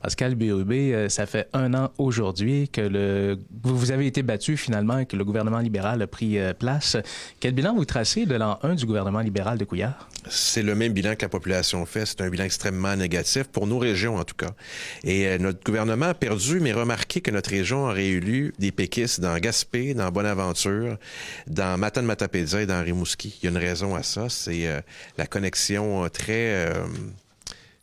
Pascal Bérubé, euh, ça fait un an aujourd'hui que le, vous avez été battu finalement et que le gouvernement libéral a pris euh, place. Quel bilan vous tracez de l'an 1 du gouvernement libéral de Couillard? C'est le même bilan que la population fait. C'est un bilan extrêmement négatif, pour nos régions en tout cas. Et euh, notre gouvernement a perdu, mais remarquez que notre région aurait élu des péquistes dans Gaspé, dans Bonaventure, dans Matane-Matapédia et dans Rimouski. Il y a une raison à ça, c'est la connexion très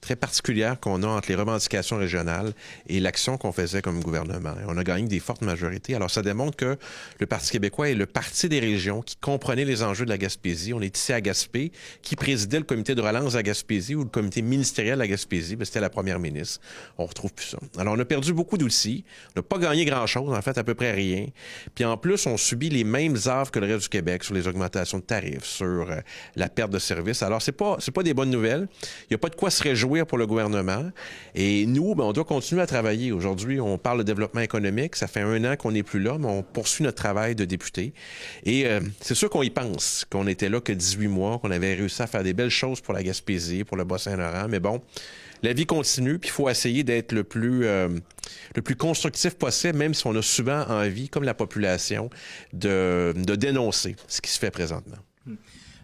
très particulière qu'on a entre les revendications régionales et l'action qu'on faisait comme gouvernement. on a gagné des fortes majorités. Alors, ça démontre que le Parti québécois est le parti des régions qui comprenait les enjeux de la Gaspésie. On est ici à Gaspé, qui présidait le comité de relance à Gaspésie ou le comité ministériel à Gaspésie. Ben, c'était la première ministre. On retrouve plus ça. Alors, on a perdu beaucoup d'outils. On n'a pas gagné grand-chose, en fait, à peu près rien. Puis en plus, on subit les mêmes affres que le reste du Québec sur les augmentations de tarifs, sur euh, la perte de services. Alors, c'est pas, c'est pas des bonnes nouvelles. Il n'y a pas de quoi se réjouir pour le gouvernement. Et nous, ben, on doit continuer à travailler. Aujourd'hui, on parle de développement économique. Ça fait un an qu'on n'est plus là, mais on poursuit notre travail de député. Et euh, c'est sûr qu'on y pense, qu'on était là que 18 mois, qu'on avait réussi à faire des belles choses pour la Gaspésie, pour le Bas-Saint-Laurent. Mais bon, la vie continue, puis il faut essayer d'être le plus euh, le plus constructif possible, même si on a souvent envie, comme la population, de, de dénoncer ce qui se fait présentement.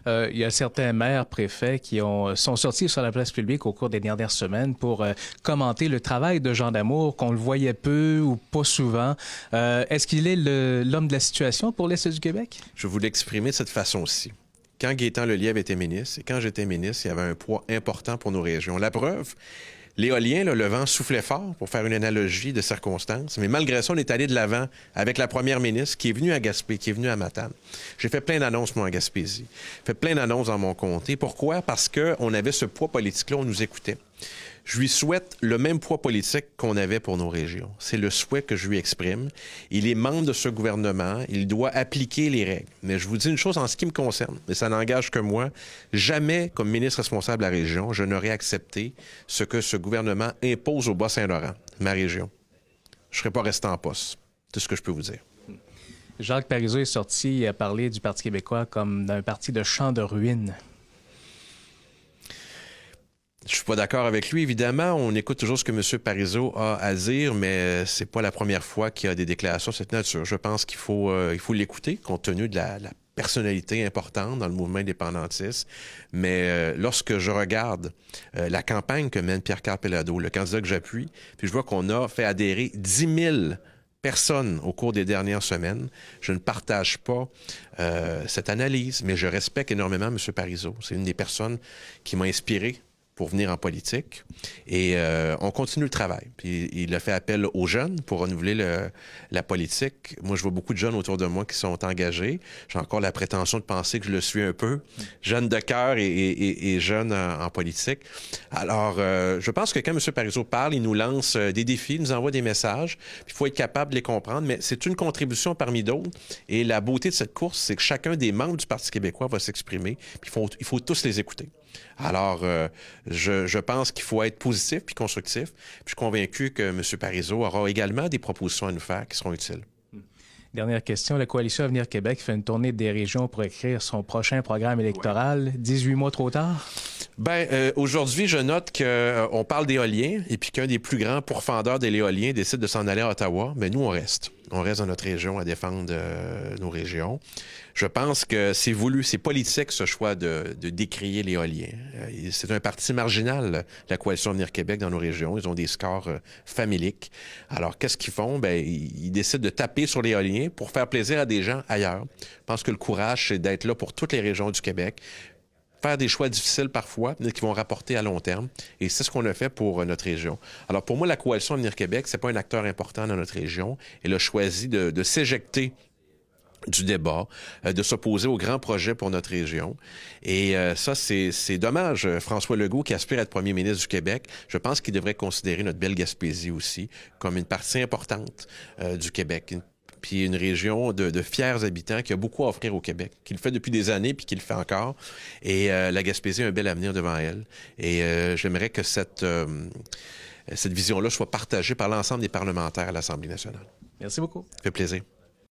Euh, il y a certains maires, préfets qui ont, sont sortis sur la place publique au cours des dernières semaines pour euh, commenter le travail de Jean Damour, qu'on le voyait peu ou pas souvent. Euh, est-ce qu'il est l'homme de la situation pour l'Est du Québec? Je vous l'exprimer de cette façon-ci. Quand Gaétan Lelièvre était ministre et quand j'étais ministre, il y avait un poids important pour nos régions. La preuve, L'éolien, le vent soufflait fort, pour faire une analogie de circonstances, mais malgré ça, on est allé de l'avant avec la première ministre qui est venue à Gaspé, qui est venue à Matane. J'ai fait plein d'annonces, moi, en Gaspésie. J'ai fait plein d'annonces dans mon comté. Pourquoi? Parce qu'on avait ce poids politique-là, on nous écoutait je lui souhaite le même poids politique qu'on avait pour nos régions. C'est le souhait que je lui exprime. Il est membre de ce gouvernement. Il doit appliquer les règles. Mais je vous dis une chose en ce qui me concerne, et ça n'engage que moi. Jamais, comme ministre responsable de la région, je n'aurais accepté ce que ce gouvernement impose au Bas-Saint-Laurent, ma région. Je ne serais pas resté en poste. C'est ce que je peux vous dire. Jacques Parizeau est sorti a parlé du Parti québécois comme d'un parti de champ de ruines. Je suis pas d'accord avec lui, évidemment. On écoute toujours ce que M. Parizeau a à dire, mais c'est pas la première fois qu'il y a des déclarations de cette nature. Je pense qu'il faut euh, il faut l'écouter, compte tenu de la, personnalité importante dans le mouvement indépendantiste. Mais euh, lorsque je regarde euh, la campagne que mène Pierre-Carl Pelado, le candidat que j'appuie, puis je vois qu'on a fait adhérer 10 000 personnes au cours des dernières semaines. Je ne partage pas cette analyse, mais je respecte énormément M. Parizeau. C'est une des personnes qui m'a inspiré pour venir en politique. Et euh, on continue le travail. Puis il a fait appel aux jeunes pour renouveler le, la politique. Moi, je vois beaucoup de jeunes autour de moi qui sont engagés. J'ai encore la prétention de penser que je le suis un peu, jeune de cœur et, et, et, jeune en, politique. Alors, euh, je pense que quand M. Parizeau parle, il nous lance euh, des défis, il nous envoie des messages. Il faut être capable de les comprendre, mais c'est une contribution parmi d'autres. Et la beauté de cette course, c'est que chacun des membres du Parti québécois va s'exprimer. Il faut, il faut tous les écouter. Alors, euh, je, pense qu'il faut être positif puis constructif. Puis je suis convaincu que M. Parizeau aura également des propositions à nous faire qui seront utiles. Dernière question. La Coalition Avenir Québec fait une tournée des régions pour écrire son prochain programme électoral. 18 mois trop tard? Ben, euh, aujourd'hui, je note qu'on euh, parle d'éolien et puis qu'un des plus grands pourfendeurs de l'éolien décide de s'en aller à Ottawa. Mais nous, on reste. On reste dans notre région à défendre nos régions. Je pense que c'est voulu, c'est politique ce choix de, décrier l'éolien. Euh, c'est un parti marginal, la Coalition Avenir Québec, dans nos régions. Ils ont des scores euh, familiques. Alors, qu'est-ce qu'ils font? Ben, ils décident de taper sur l'éolien pour faire plaisir à des gens ailleurs. Je pense que le courage, c'est d'être là pour toutes les régions du Québec faire des choix difficiles parfois, mais qui vont rapporter à long terme. Et c'est ce qu'on a fait pour euh, notre région. Alors, pour moi, la Coalition Avenir Québec, c'est pas un acteur important dans notre région. Elle a choisi de, de s'éjecter du débat, euh, de s'opposer aux grands projets pour notre région. Et euh, ça, c'est dommage. François Legault, qui aspire à être premier ministre du Québec, je pense qu'il devrait considérer notre belle Gaspésie aussi comme une partie importante euh, du Québec. Puis une région de, de, fiers habitants qui a beaucoup à offrir au Québec, qui le fait depuis des années puis qui le fait encore. Et la Gaspésie a un bel avenir devant elle. Et j'aimerais que cette, cette vision-là soit partagée par l'ensemble des parlementaires à l'Assemblée nationale. Merci beaucoup. Ça fait plaisir.